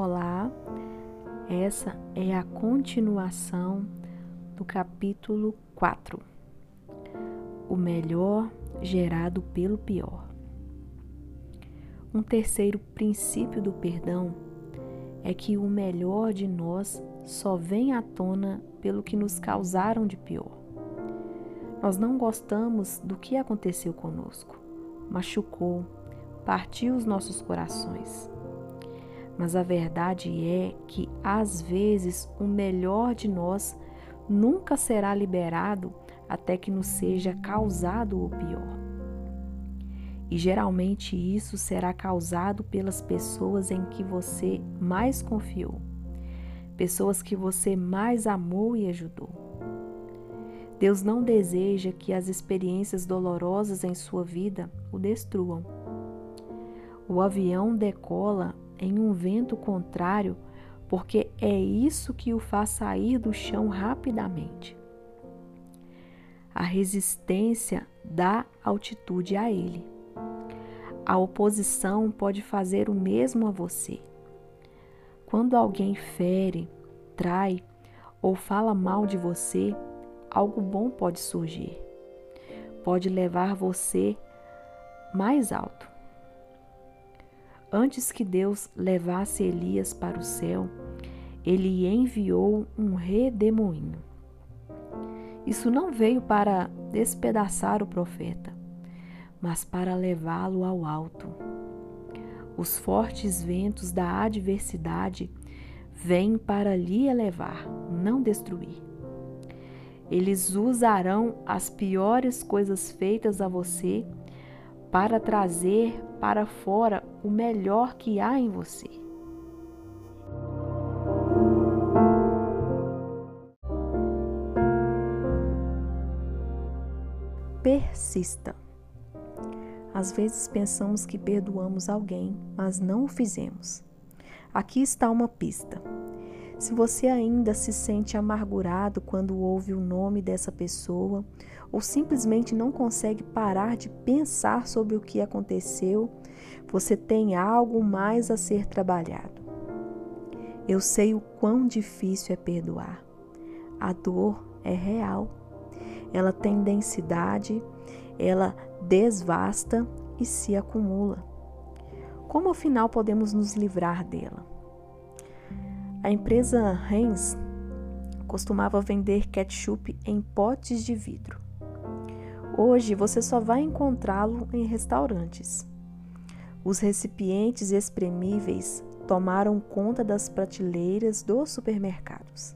Olá, essa é a continuação do capítulo 4. O melhor gerado pelo pior. Um terceiro princípio do perdão é que o melhor de nós só vem à tona pelo que nos causaram de pior. Nós não gostamos do que aconteceu conosco, machucou, partiu os nossos corações. Mas a verdade é que, às vezes, o melhor de nós nunca será liberado até que nos seja causado o pior. E geralmente isso será causado pelas pessoas em que você mais confiou, pessoas que você mais amou e ajudou. Deus não deseja que as experiências dolorosas em sua vida o destruam. O avião decola em um vento contrário, porque é isso que o faz sair do chão rapidamente. A resistência dá altitude a ele. A oposição pode fazer o mesmo a você. Quando alguém fere, trai ou fala mal de você, algo bom pode surgir. Pode levar você mais alto. Antes que Deus levasse Elias para o céu, ele enviou um redemoinho. Isso não veio para despedaçar o profeta, mas para levá-lo ao alto. Os fortes ventos da adversidade vêm para lhe elevar, não destruir. Eles usarão as piores coisas feitas a você para trazer para fora o melhor que há em você. Persista. Às vezes pensamos que perdoamos alguém, mas não o fizemos. Aqui está uma pista. Se você ainda se sente amargurado quando ouve o nome dessa pessoa, ou simplesmente não consegue parar de pensar sobre o que aconteceu, você tem algo mais a ser trabalhado. Eu sei o quão difícil é perdoar. A dor é real. Ela tem densidade, ela desvasta e se acumula. Como afinal podemos nos livrar dela? A empresa Heinz costumava vender ketchup em potes de vidro. Hoje você só vai encontrá-lo em restaurantes. Os recipientes espremíveis tomaram conta das prateleiras dos supermercados.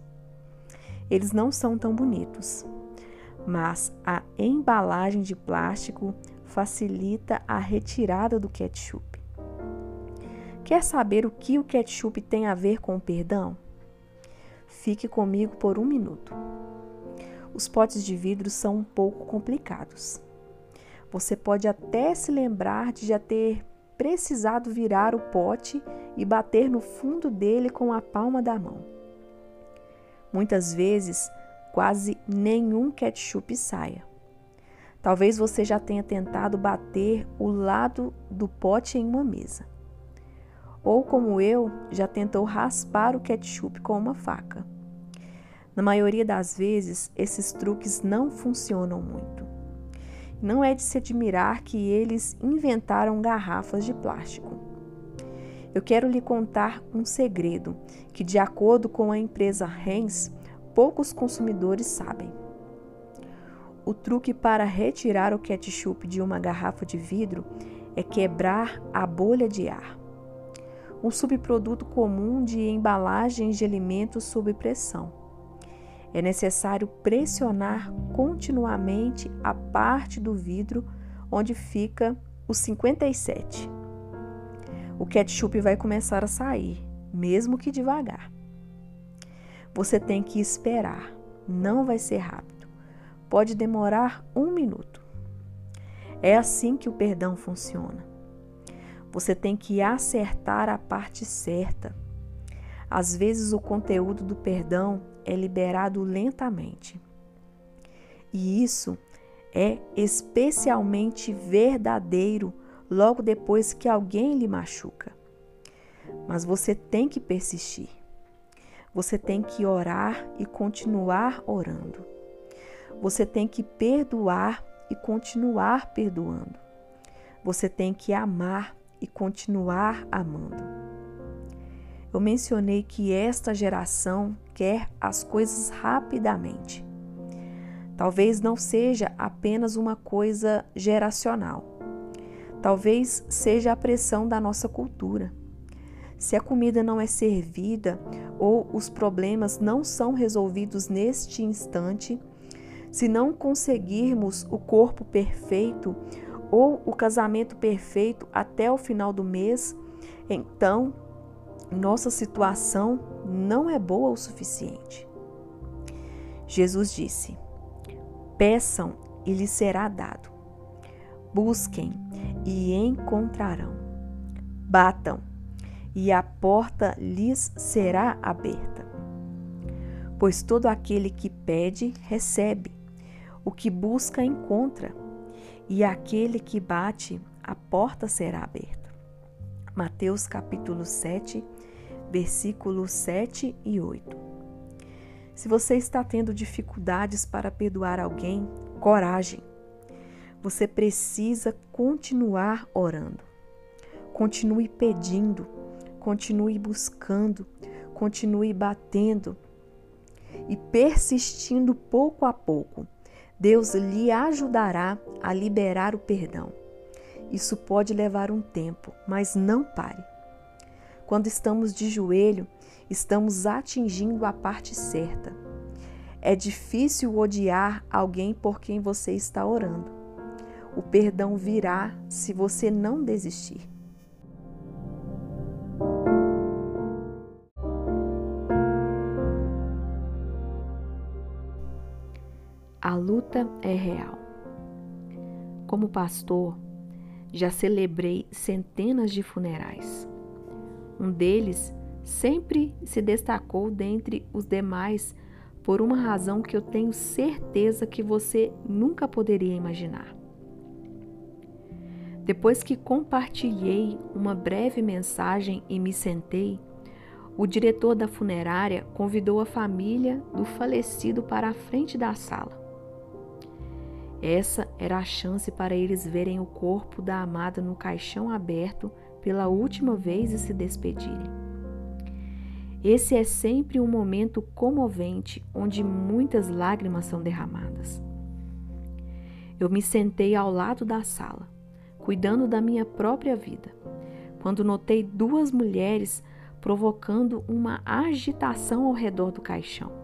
Eles não são tão bonitos, mas a embalagem de plástico facilita a retirada do ketchup. Quer saber o que o ketchup tem a ver com o perdão? Fique comigo por um minuto. Os potes de vidro são um pouco complicados. Você pode até se lembrar de já ter precisado virar o pote e bater no fundo dele com a palma da mão. Muitas vezes, quase nenhum ketchup saia. Talvez você já tenha tentado bater o lado do pote em uma mesa. Ou, como eu, já tentou raspar o ketchup com uma faca. Na maioria das vezes, esses truques não funcionam muito. Não é de se admirar que eles inventaram garrafas de plástico. Eu quero lhe contar um segredo que, de acordo com a empresa Heinz, poucos consumidores sabem. O truque para retirar o ketchup de uma garrafa de vidro é quebrar a bolha de ar. Um subproduto comum de embalagens de alimentos sob pressão. É necessário pressionar continuamente a parte do vidro onde fica o 57. O ketchup vai começar a sair, mesmo que devagar. Você tem que esperar, não vai ser rápido. Pode demorar um minuto. É assim que o perdão funciona. Você tem que acertar a parte certa. Às vezes, o conteúdo do perdão é liberado lentamente. E isso é especialmente verdadeiro logo depois que alguém lhe machuca. mas você tem que persistir. Você tem que orar e continuar orando. Você tem que perdoar e continuar perdoando. Você tem que amar e continuar amando. Eu mencionei que esta geração quer as coisas rapidamente. Talvez não seja apenas uma coisa geracional. Talvez seja a pressão da nossa cultura. Se a comida não é servida ou os problemas não são resolvidos neste instante, se não conseguirmos o corpo perfeito ou o casamento perfeito até o final do mês, então nossa situação não é boa o suficiente. Jesus disse: Peçam e lhes será dado. Busquem e encontrarão. Batam e a porta lhes será aberta. Pois todo aquele que pede, recebe, o que busca, encontra, e aquele que bate, a porta será aberta. Mateus capítulo 7, versículos 7 e 8. Se você está tendo dificuldades para perdoar alguém, coragem. Você precisa continuar orando. Continue pedindo, continue buscando, continue batendo e persistindo pouco a pouco. Deus lhe ajudará a liberar o perdão. Isso pode levar um tempo, mas não pare. Quando estamos de joelho, estamos atingindo a parte certa. É difícil odiar alguém por quem você está orando. O perdão virá se você não desistir. A luta é real. Como pastor, já celebrei centenas de funerais. Um deles sempre se destacou dentre os demais por uma razão que eu tenho certeza que você nunca poderia imaginar. Depois que compartilhei uma breve mensagem e me sentei, o diretor da funerária convidou a família do falecido para a frente da sala. Essa era a chance para eles verem o corpo da amada no caixão aberto pela última vez e se despedirem. Esse é sempre um momento comovente onde muitas lágrimas são derramadas. Eu me sentei ao lado da sala, cuidando da minha própria vida, quando notei duas mulheres provocando uma agitação ao redor do caixão.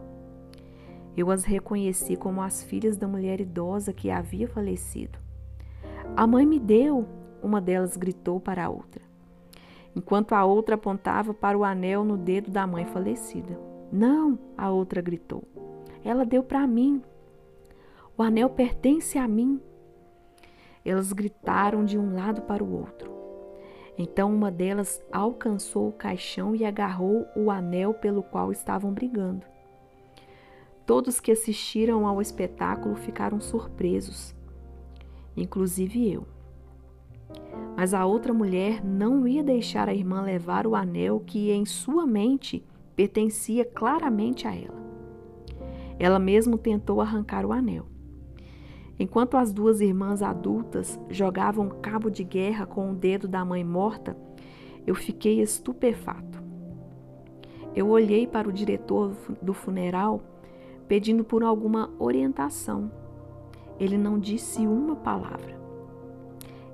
Eu as reconheci como as filhas da mulher idosa que havia falecido. A mãe me deu, uma delas gritou para a outra, enquanto a outra apontava para o anel no dedo da mãe falecida. Não, a outra gritou. Ela deu para mim. O anel pertence a mim. Elas gritaram de um lado para o outro. Então uma delas alcançou o caixão e agarrou o anel pelo qual estavam brigando. Todos que assistiram ao espetáculo ficaram surpresos, inclusive eu. Mas a outra mulher não ia deixar a irmã levar o anel que em sua mente pertencia claramente a ela. Ela mesmo tentou arrancar o anel. Enquanto as duas irmãs adultas jogavam cabo de guerra com o dedo da mãe morta, eu fiquei estupefato. Eu olhei para o diretor do funeral pedindo por alguma orientação. Ele não disse uma palavra.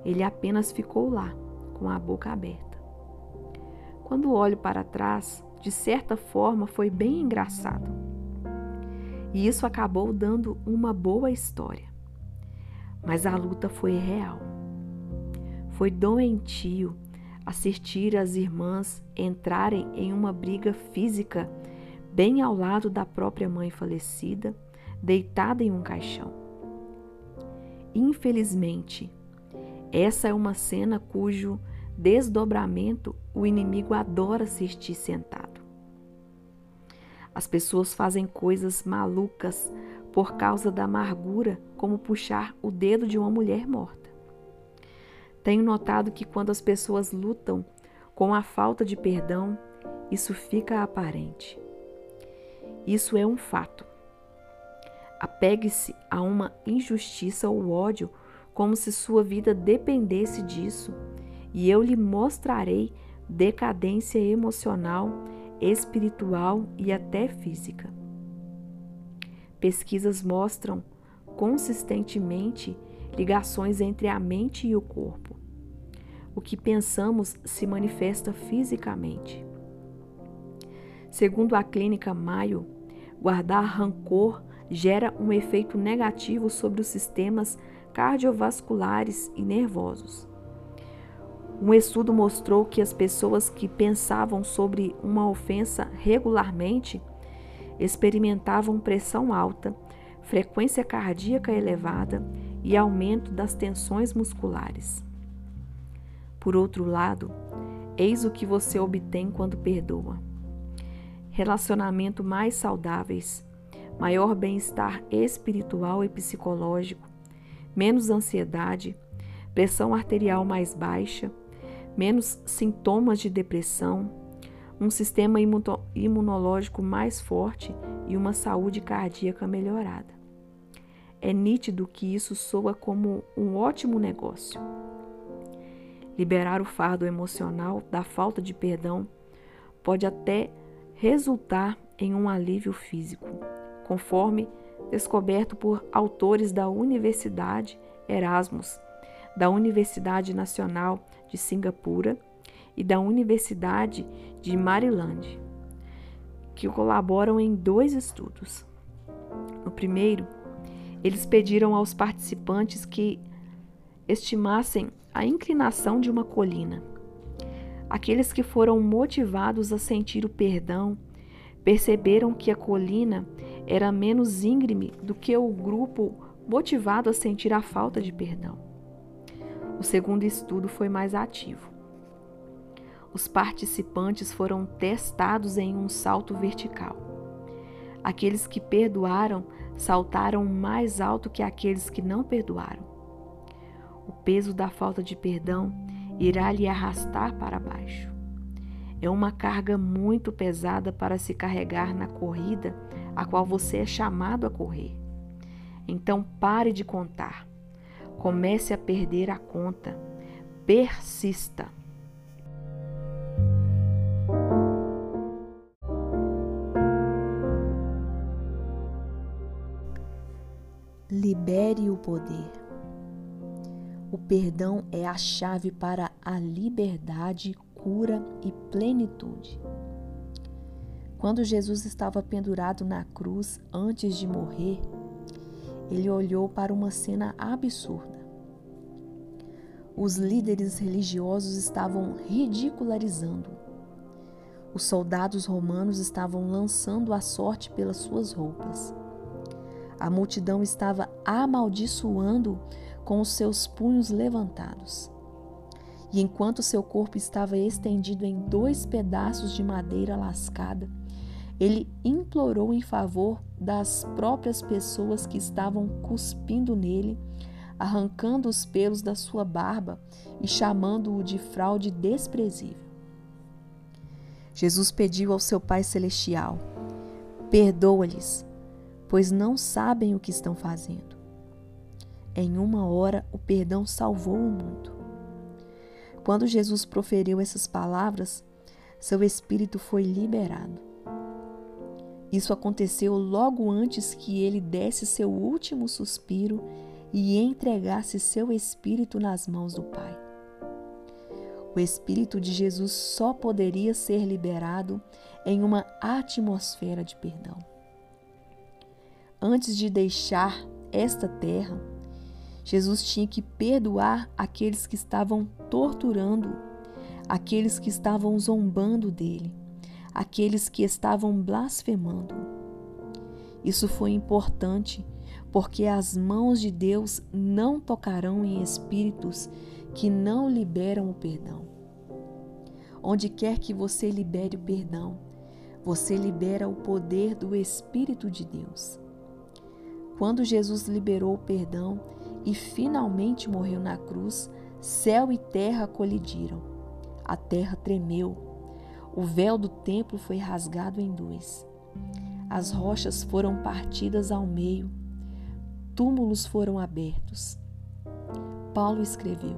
Ele apenas ficou lá, com a boca aberta. Quando olho para trás, de certa forma foi bem engraçado. E isso acabou dando uma boa história. Mas a luta foi real. Foi doentio assistir as irmãs entrarem em uma briga física bem ao lado da própria mãe falecida, deitada em um caixão. Infelizmente, essa é uma cena cujo desdobramento o inimigo adora assistir sentado. As pessoas fazem coisas malucas por causa da amargura, como puxar o dedo de uma mulher morta. Tenho notado que quando as pessoas lutam Com a falta de perdão, isso fica aparente. Isso é um fato. Apegue-se a uma injustiça ou ódio como se sua vida dependesse disso, e eu lhe mostrarei decadência emocional, espiritual e até física. Pesquisas mostram consistentemente ligações entre a mente e o corpo. O que pensamos se manifesta fisicamente. Segundo a clínica Mayo, guardar rancor gera um efeito negativo sobre os sistemas cardiovasculares e nervosos. Um estudo mostrou que as pessoas que pensavam sobre uma ofensa regularmente experimentavam pressão alta, frequência cardíaca elevada e aumento das tensões musculares. Por outro lado, eis o que você obtém quando perdoa: relacionamento mais saudáveis, maior bem-estar espiritual e psicológico, menos ansiedade, pressão arterial mais baixa, menos sintomas de depressão, um sistema imunológico mais forte e uma saúde cardíaca melhorada. É nítido que isso soa como um ótimo negócio. Liberar o fardo emocional da falta de perdão pode até resultar em um alívio físico, conforme descoberto por autores da Universidade Erasmus, da Universidade Nacional de Singapura e da Universidade de Maryland, que colaboram em dois estudos. No primeiro, eles pediram aos participantes que estimassem a inclinação de uma colina. Aqueles que foram motivados a sentir o perdão perceberam que a colina era menos íngreme do que o grupo motivado a sentir a falta de perdão. O segundo estudo foi mais ativo. Os participantes foram testados em um salto vertical. Aqueles que perdoaram saltaram mais alto que aqueles que não perdoaram. O peso da falta de perdão irá lhe arrastar para baixo. É uma carga muito pesada para se carregar na corrida a qual você é chamado a correr. Então pare de contar. Comece a perder a conta. Persista. Libere o poder. O perdão é a chave para a liberdade, cura e plenitude. Quando Jesus estava pendurado na cruz antes de morrer, ele olhou para uma cena absurda. Os líderes religiosos estavam ridicularizando. Os soldados romanos estavam lançando a sorte pelas suas roupas. A multidão estava amaldiçoando com os seus punhos levantados. E enquanto seu corpo estava estendido em dois pedaços de madeira lascada, ele implorou em favor das próprias pessoas que estavam cuspindo nele, arrancando os pelos da sua barba e chamando-o de fraude desprezível. Jesus pediu ao seu Pai Celestial: Perdoa-lhes, pois não sabem o que estão fazendo. Em uma hora, o perdão salvou o mundo. Quando Jesus proferiu essas palavras, seu espírito foi liberado. Isso aconteceu logo antes que ele desse seu último suspiro e entregasse seu espírito nas mãos do Pai. O espírito de Jesus só poderia ser liberado em uma atmosfera de perdão. Antes de deixar esta terra, Jesus tinha que perdoar aqueles que estavam torturando, aqueles que estavam zombando dele aqueles que estavam blasfemando. Isso foi importante porque as mãos de Deus não tocarão em espíritos que não liberam o perdão. Onde quer que você libere o perdão, você libera o poder do Espírito de Deus. Quando Jesus liberou o perdão e finalmente morreu na cruz, céu e terra colidiram. a terra tremeu. O véu do templo foi rasgado em dois. As rochas foram partidas ao meio. Túmulos foram abertos. Paulo escreveu: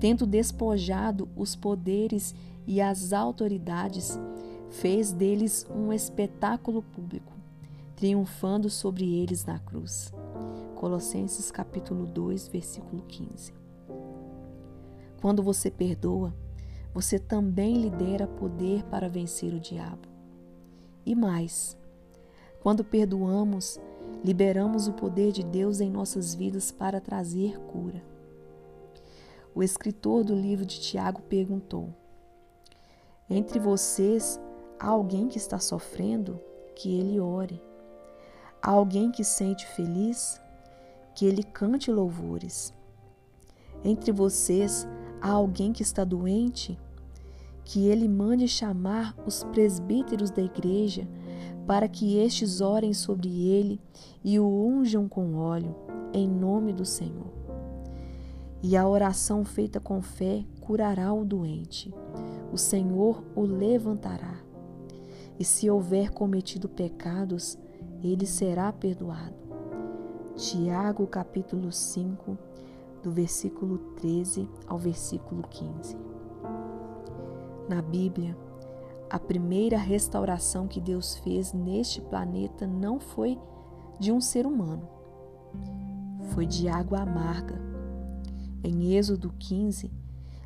Tendo despojado os poderes e as autoridades, fez deles um espetáculo público, triunfando sobre eles na cruz. Colossenses capítulo 2, versículo 15. Quando você perdoa, você também lhe dera poder para vencer o diabo. E mais, quando perdoamos, liberamos o poder de Deus em nossas vidas para trazer cura. O escritor do livro de Tiago perguntou: Entre vocês há alguém que está sofrendo? Que ele ore. Há alguém que sente feliz? Que ele cante louvores. Entre vocês há alguém que está doente, que ele mande chamar os presbíteros da igreja para que estes orem sobre ele e o unjam com óleo, em nome do Senhor. E a oração feita com fé curará o doente. O Senhor o levantará. E se houver cometido pecados, ele será perdoado. Tiago capítulo 5, do versículo 13 ao versículo 15. Na Bíblia, a primeira restauração que Deus fez neste planeta não foi de um ser humano, foi de água amarga. Em Êxodo 15,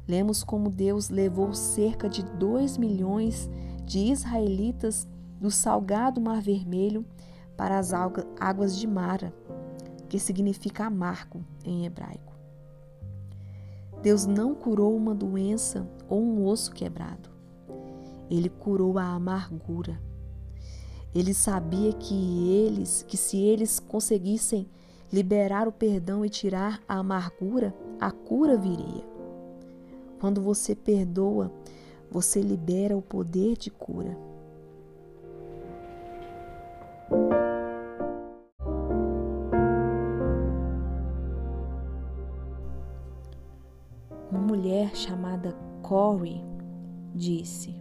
lemos como Deus levou cerca de 2 milhões de israelitas do salgado Mar Vermelho para as águas de Mara, que significa amargo em hebraico. Deus não curou uma doença ou um osso quebrado. Ele curou a amargura. Ele sabia que eles, que se eles conseguissem liberar o perdão e tirar a amargura, a cura viria. Quando você perdoa, você libera o poder de cura. Chamada Corey disse: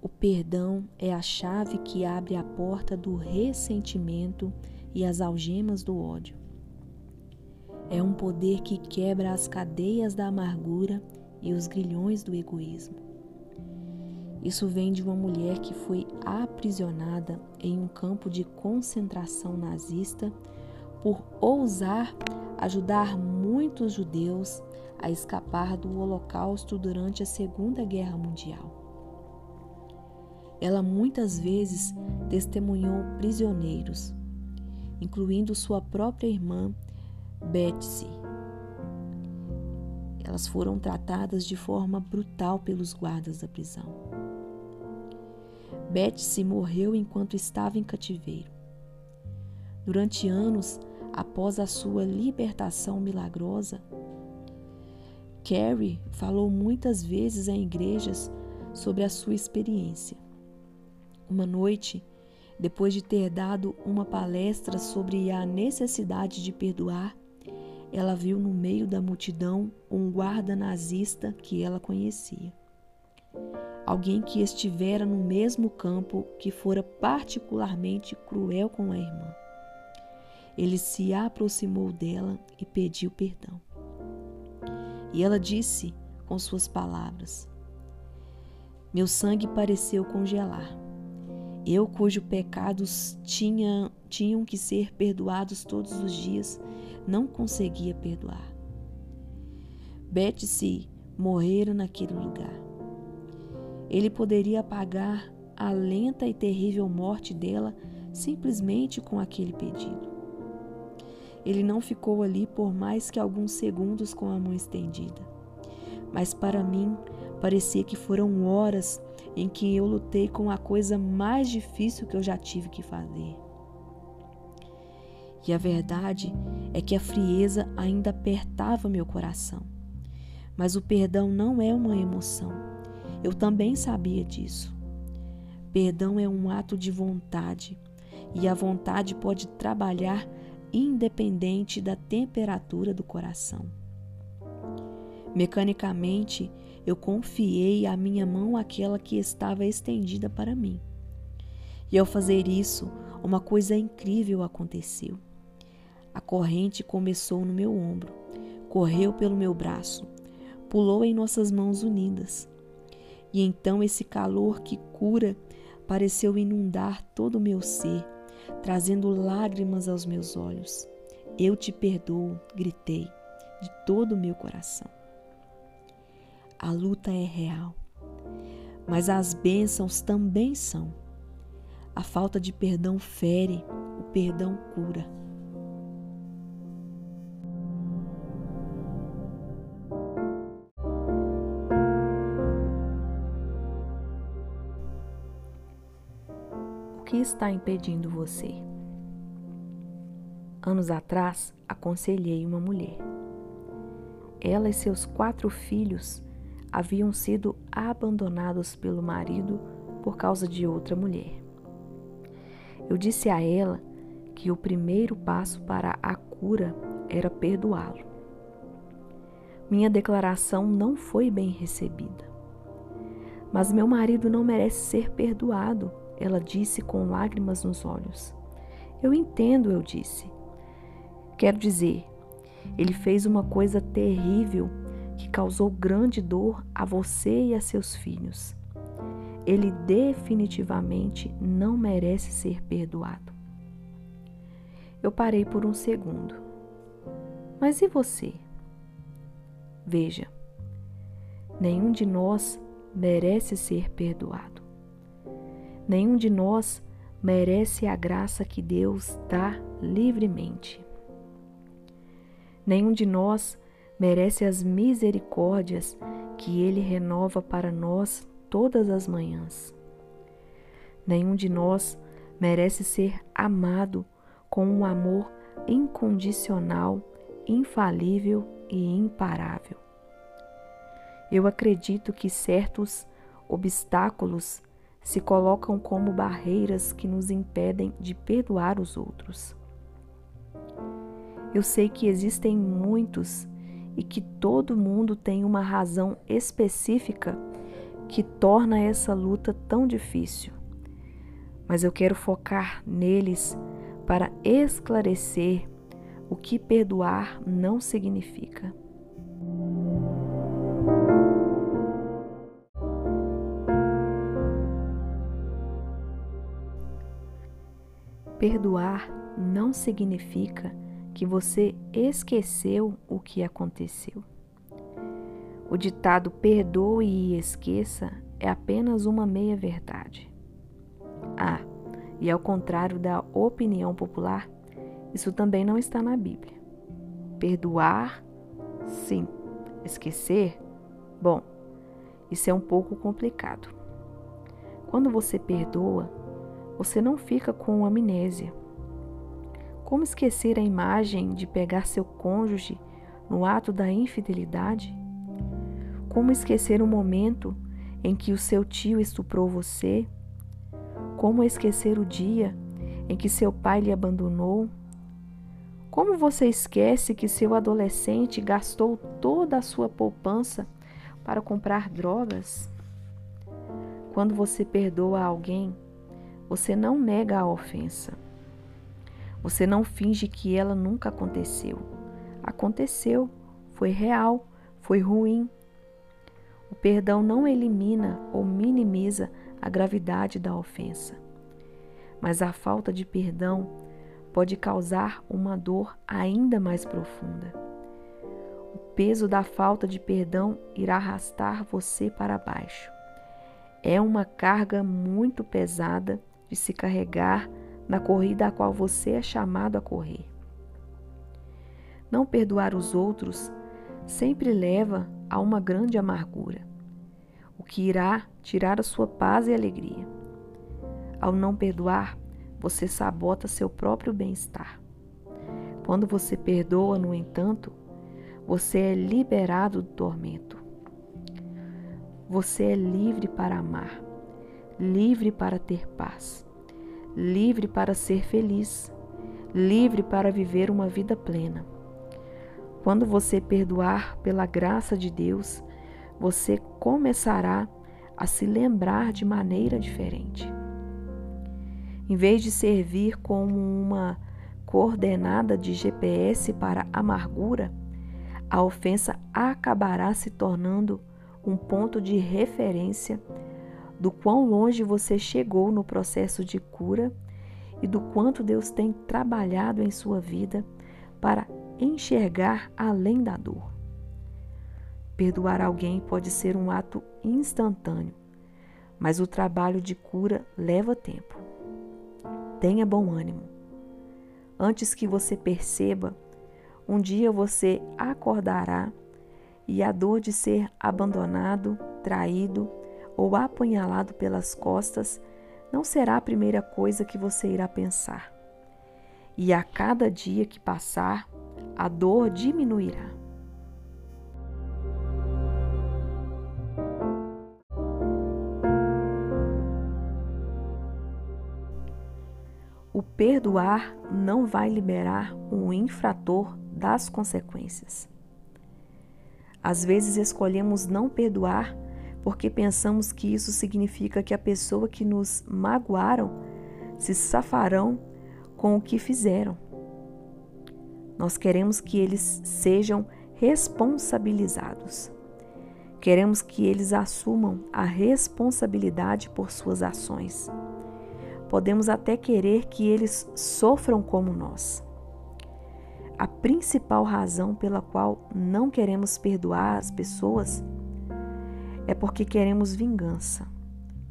O perdão é a chave que abre a porta do ressentimento e as algemas do ódio. É um poder que quebra as cadeias da amargura e os grilhões do egoísmo. Isso vem de uma mulher que foi aprisionada em um campo de concentração nazista por ousar ajudar muitos judeus a escapar do Holocausto durante a Segunda Guerra Mundial. Ela muitas vezes testemunhou prisioneiros, incluindo sua própria irmã Betsy. Elas foram tratadas de forma brutal pelos guardas da prisão. Betsy morreu enquanto estava em cativeiro. Durante anos após a sua libertação milagrosa, Carrie falou muitas vezes em igrejas sobre a sua experiência. Uma noite, depois de ter dado uma palestra sobre a necessidade de perdoar, ela viu no meio da multidão um guarda nazista que ela conhecia. Alguém que estivera no mesmo campo que fora particularmente cruel com a irmã. Ele se aproximou dela e pediu perdão. E ela disse com suas palavras: Meu sangue pareceu congelar. Eu, cujos pecados tinha, tinham que ser perdoados todos os dias, não conseguia perdoar. Betsy morrera naquele lugar. Ele poderia apagar a lenta e terrível morte dela simplesmente com aquele pedido. Ele não ficou ali por mais que alguns segundos com a mão estendida. Mas para mim, parecia que foram horas em que eu lutei com a coisa mais difícil que eu já tive que fazer. E a verdade é que a frieza ainda apertava meu coração. Mas o perdão não é uma emoção. Eu também sabia disso. Perdão é um ato de vontade, e a vontade pode trabalhar independente da temperatura do coração. Mecanicamente, eu confiei a minha mão àquela que estava estendida para mim. E ao fazer isso, uma coisa incrível aconteceu. A corrente começou no meu ombro, correu pelo meu braço, pulou em nossas mãos unidas. E então esse calor que cura pareceu inundar todo o meu ser, trazendo lágrimas aos meus olhos. Eu te perdoo, gritei de todo o meu coração. A luta é real, mas as bênçãos também são. A falta de perdão fere, o perdão cura. Que está impedindo você? Anos atrás, aconselhei uma mulher. Ela e seus quatro filhos haviam sido abandonados pelo marido por causa de outra mulher. Eu disse a ela que o primeiro passo para a cura era perdoá-lo. Minha declaração não foi bem recebida. Mas meu marido não merece ser perdoado, ela disse com lágrimas nos olhos. Eu entendo, eu disse. Quero dizer, ele fez uma coisa terrível que causou grande dor a você e a seus filhos. Ele definitivamente não merece ser perdoado. Eu parei por um segundo. Mas e você? Veja, nenhum de nós merece ser perdoado. Nenhum de nós merece a graça que Deus dá livremente. Nenhum de nós merece as misericórdias que Ele renova para nós todas as manhãs. Nenhum de nós merece ser amado com um amor incondicional, infalível e imparável. Eu acredito que certos obstáculos se colocam como barreiras que nos impedem de perdoar os outros. Eu sei que existem muitos e que todo mundo tem uma razão específica que torna essa luta tão difícil. Mas eu quero focar neles para esclarecer o que perdoar não significa. Perdoar não significa que você esqueceu o que aconteceu. O ditado perdoe e esqueça é apenas uma meia-verdade. Ah, e ao contrário da opinião popular, isso também não está na Bíblia. Perdoar, sim. Esquecer, bom, isso é um pouco complicado. Quando você perdoa, você não fica com amnésia como esquecer a imagem de pegar seu cônjuge no ato da infidelidade? Como esquecer o momento em que o seu tio estuprou você? Como esquecer o dia em que seu pai lhe abandonou? Como você esquece que seu adolescente gastou toda a sua poupança para comprar drogas? Quando você perdoa alguém, você não nega a ofensa você não finge que ela nunca aconteceu. Aconteceu, foi real, foi ruim. O perdão não elimina ou minimiza a gravidade da ofensa, mas a falta de perdão pode causar uma dor ainda mais profunda. O peso da falta de perdão irá arrastar você para baixo. É uma carga muito pesada de se carregar na corrida a qual você é chamado a correr. Não perdoar os outros sempre leva a uma grande amargura, o que irá tirar a sua paz e alegria. Ao não perdoar, você sabota seu próprio bem-estar. Quando você perdoa, no entanto, você é liberado do tormento. Você é livre para amar, livre para ter paz livre para ser feliz, livre para viver uma vida plena. Quando você perdoar pela graça de Deus, você começará a se lembrar de maneira diferente. Em vez de servir como uma coordenada de GPS para amargura, a ofensa acabará se tornando um ponto de referência do quão longe você chegou no processo de cura e do quanto Deus tem trabalhado em sua vida para enxergar além da dor. Perdoar alguém pode ser um ato instantâneo, mas o trabalho de cura leva tempo. Tenha bom ânimo. Antes que você perceba, um dia você acordará e a dor de ser abandonado, traído ou apunhalado pelas costas não será a primeira coisa que você irá pensar. E a cada dia que passar, a dor diminuirá. O perdoar não vai liberar um infrator das consequências. Às vezes escolhemos não perdoar porque pensamos que isso significa que a pessoa que nos magoaram se safarão com o que fizeram. Nós queremos que eles sejam responsabilizados. Queremos que eles assumam a responsabilidade por suas ações. Podemos até querer que eles sofram como nós. A principal razão pela qual não queremos perdoar as pessoas é porque queremos vingança.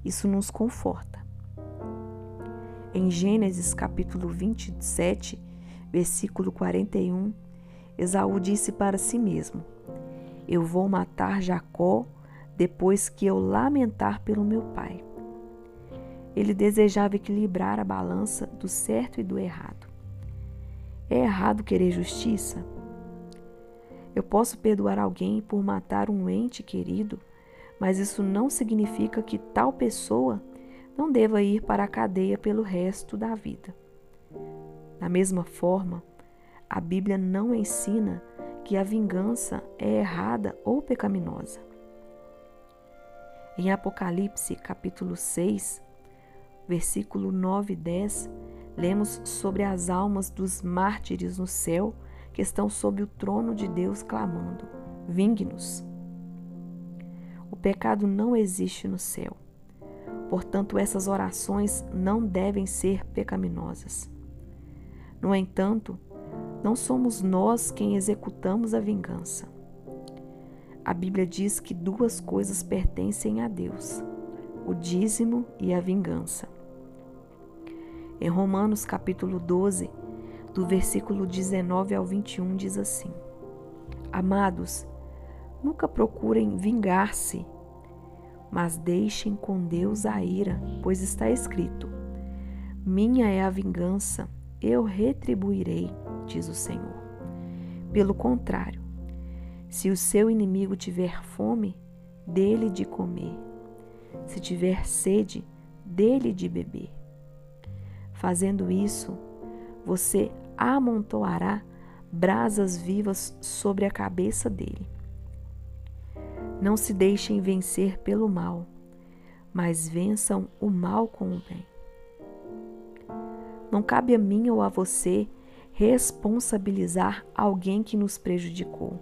Isso nos conforta. Em Gênesis capítulo 27, versículo 41, Esaú disse para si mesmo: Eu vou matar Jacó depois que eu lamentar pelo meu pai. Ele desejava equilibrar a balança do certo e do errado. É errado querer justiça? Eu posso perdoar alguém por matar um ente querido mas isso não significa que tal pessoa não deva ir para a cadeia pelo resto da vida. Da mesma forma, a Bíblia não ensina que a vingança é errada ou pecaminosa. Em Apocalipse, capítulo 6, versículo 9 e 10, lemos sobre as almas dos mártires no céu que estão sob o trono de Deus clamando: Vingue-nos. Pecado não existe no céu. Portanto, essas orações não devem ser pecaminosas. No entanto, não somos nós quem executamos a vingança. A Bíblia diz que duas coisas pertencem a Deus: o dízimo e a vingança. Em Romanos capítulo 12, do versículo 19 ao 21 diz assim: Amados, Nunca procurem vingar-se, mas deixem com Deus a ira, pois está escrito: Minha é a vingança, eu retribuirei, diz o Senhor. Pelo contrário, se o seu inimigo tiver fome, dele de comer. Se tiver sede, dele de beber. Fazendo isso, você amontoará brasas vivas sobre a cabeça dele. Não se deixem vencer pelo mal, mas vençam o mal com o bem. Não cabe a mim ou a você responsabilizar alguém que nos prejudicou.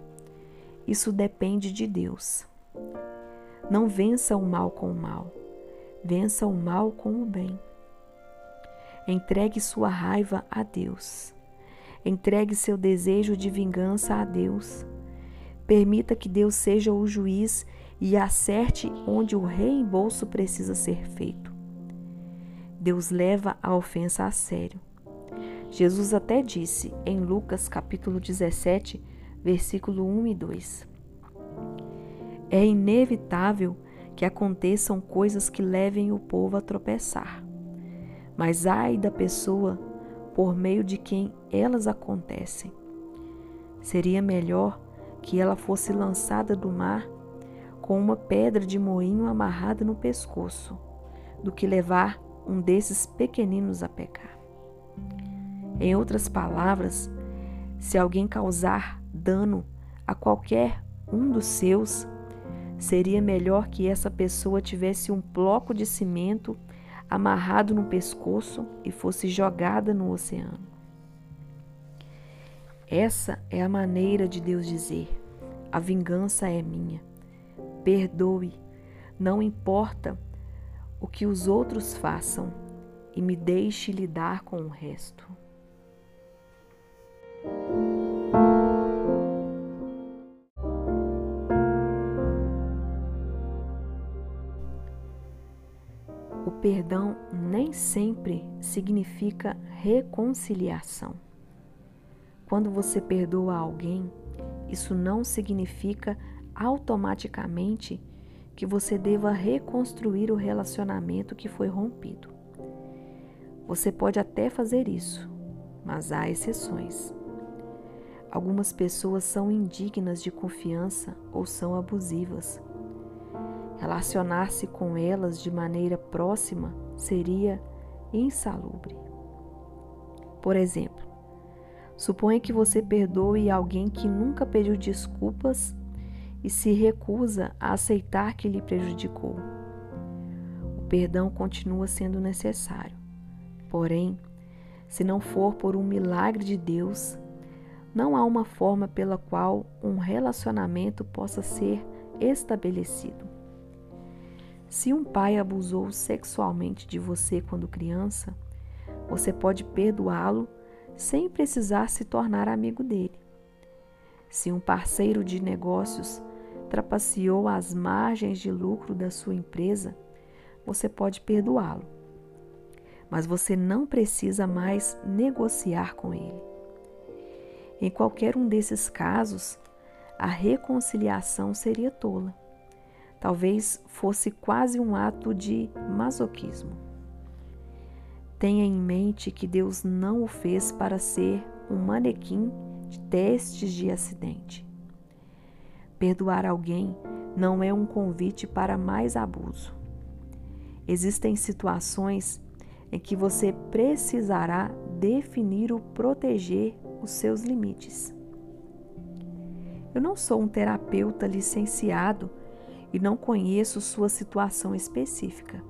Isso depende de Deus. Não vença o mal com o mal, vença o mal com o bem. Entregue sua raiva a Deus. Entregue seu desejo de vingança a Deus. Permita que Deus seja o juiz e acerte onde o reembolso precisa ser feito. Deus leva a ofensa a sério. Jesus até disse em Lucas capítulo 17, versículo 1 e 2: É inevitável que aconteçam coisas que levem o povo a tropeçar. Mas ai da pessoa por meio de quem elas acontecem. Seria melhor que ela fosse lançada do mar com uma pedra de moinho amarrada no pescoço, do que levar um desses pequeninos a pecar. Em outras palavras, se alguém causar dano a qualquer um dos seus, Seria melhor que essa pessoa tivesse um bloco de cimento amarrado no pescoço e fosse jogada no oceano. Essa é a maneira de Deus dizer: a vingança é minha. Perdoe, não importa o que os outros façam, e me deixe lidar com o resto. O perdão nem sempre significa reconciliação. Quando você perdoa alguém, isso não significa automaticamente que você deva reconstruir o relacionamento que foi rompido. Você pode até fazer isso, mas há exceções. Algumas pessoas são indignas de confiança ou são abusivas. Relacionar-se com elas de maneira próxima seria insalubre. Por exemplo, suponha que você perdoe alguém que nunca pediu desculpas e se recusa a aceitar que lhe prejudicou. O perdão continua sendo necessário. Porém, se não for por um milagre de Deus, não há uma forma pela qual um relacionamento possa ser estabelecido. Se um pai abusou sexualmente de você quando criança, você pode perdoá-lo sem precisar se tornar amigo dele. Se um parceiro de negócios trapaceou as margens de lucro da sua empresa, você pode perdoá-lo. Mas você não precisa mais negociar com ele. Em qualquer um desses casos, a reconciliação seria tola talvez fosse quase um ato de masoquismo. Tenha em mente que Deus não o fez para ser um manequim de testes de acidente. Perdoar alguém não é um convite para mais abuso. Existem situações em que você precisará definir ou proteger os seus limites. Eu não sou um terapeuta licenciado e não conheço sua situação específica.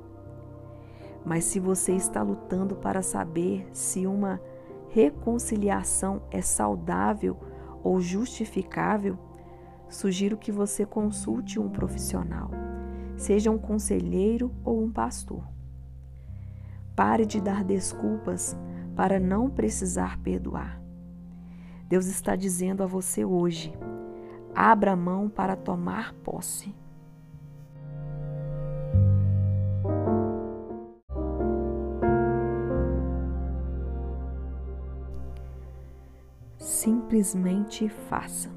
Mas se você está lutando para saber se uma reconciliação é saudável ou justificável, sugiro que você consulte um profissional, seja um conselheiro ou um pastor. Pare de dar desculpas para não precisar perdoar. Deus está dizendo a você hoje: abra mão para tomar posse. Simplesmente faça.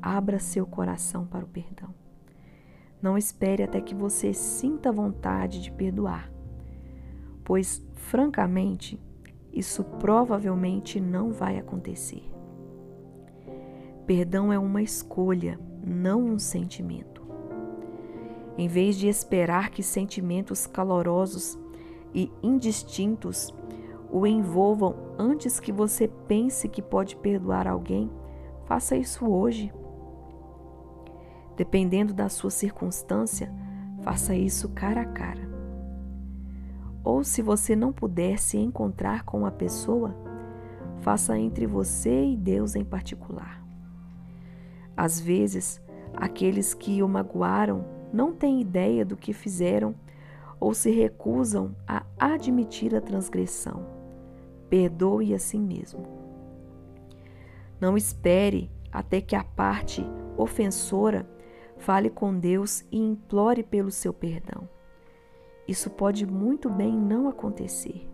Abra seu coração para o perdão. Não espere até que você sinta vontade de perdoar, pois, francamente, isso provavelmente não vai acontecer. Perdão é uma escolha, não um sentimento. Em vez de esperar que sentimentos calorosos e indistintos o envolvam antes que você pense que pode perdoar alguém, faça isso hoje. Dependendo da sua circunstância, faça isso cara a cara. Ou se você não puder se encontrar com a pessoa, faça entre você e Deus em particular. Às vezes, aqueles que o magoaram não têm ideia do que fizeram ou se recusam a admitir a transgressão perdoe a si mesmo. Não espere até que a parte ofensora fale com Deus e implore pelo seu perdão. Isso pode muito bem não acontecer.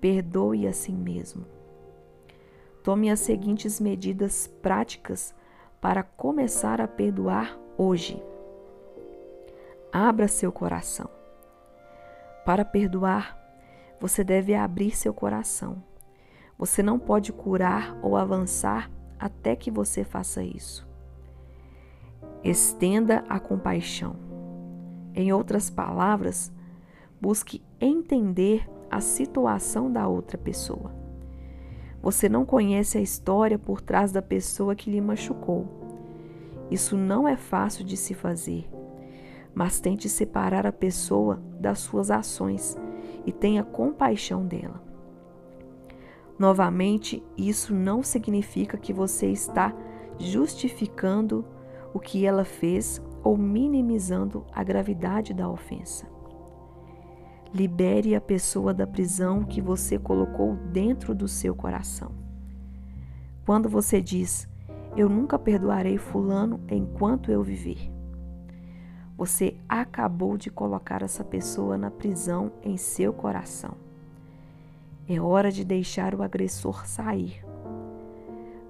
Perdoe a si mesmo. Tome as seguintes medidas práticas para começar a perdoar hoje. Abra seu coração. Para perdoar, você deve abrir seu coração. Você não pode curar ou avançar até que você faça isso. Estenda a compaixão. Em outras palavras, busque entender a situação da outra pessoa. Você não conhece a história por trás da pessoa que lhe machucou. Isso não é fácil de se fazer, mas tente separar a pessoa das suas ações e tenha compaixão dela. Novamente, isso não significa que você está justificando o que ela fez ou minimizando a gravidade da ofensa. Libere a pessoa da prisão que você colocou dentro do seu coração. Quando você diz, Eu nunca perdoarei Fulano enquanto eu viver, você acabou de colocar essa pessoa na prisão em seu coração. É hora de deixar o agressor sair.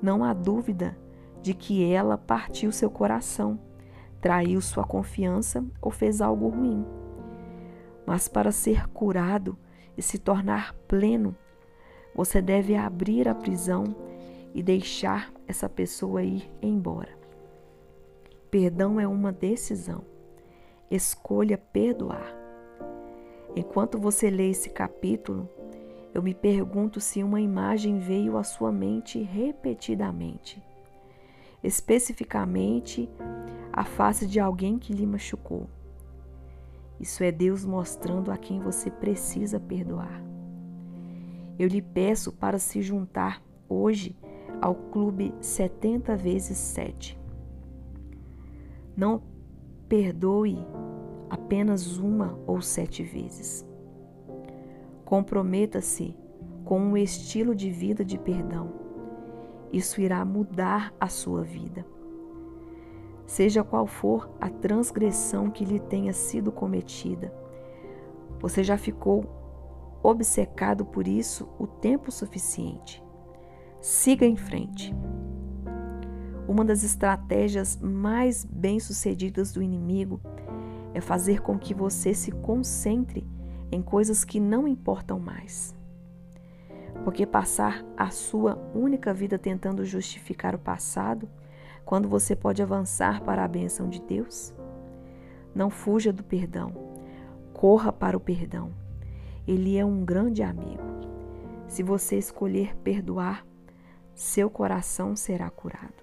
Não há dúvida de que ela partiu seu coração, traiu sua confiança ou fez algo ruim. Mas para ser curado e se tornar pleno, você deve abrir a prisão e deixar essa pessoa ir embora. Perdão é uma decisão. Escolha perdoar. Enquanto você lê esse capítulo, eu me pergunto se uma imagem veio à sua mente repetidamente especificamente a face de alguém que lhe machucou. Isso é Deus mostrando a quem você precisa perdoar. Eu lhe peço para se juntar hoje ao clube 70 vezes 7. Não perdoe apenas uma ou sete vezes. Comprometa-se com um estilo de vida de perdão isso irá mudar a sua vida. Seja qual for a transgressão que lhe tenha sido cometida, você já ficou obcecado por isso o tempo suficiente. Siga em frente. Uma das estratégias mais bem-sucedidas do inimigo é fazer com que você se concentre em coisas que não importam mais. Porque passar a sua única vida tentando justificar o passado, quando você pode avançar para a bênção de Deus? Não fuja do perdão. Corra para o perdão. Ele é um grande amigo. Se você escolher perdoar, seu coração será curado.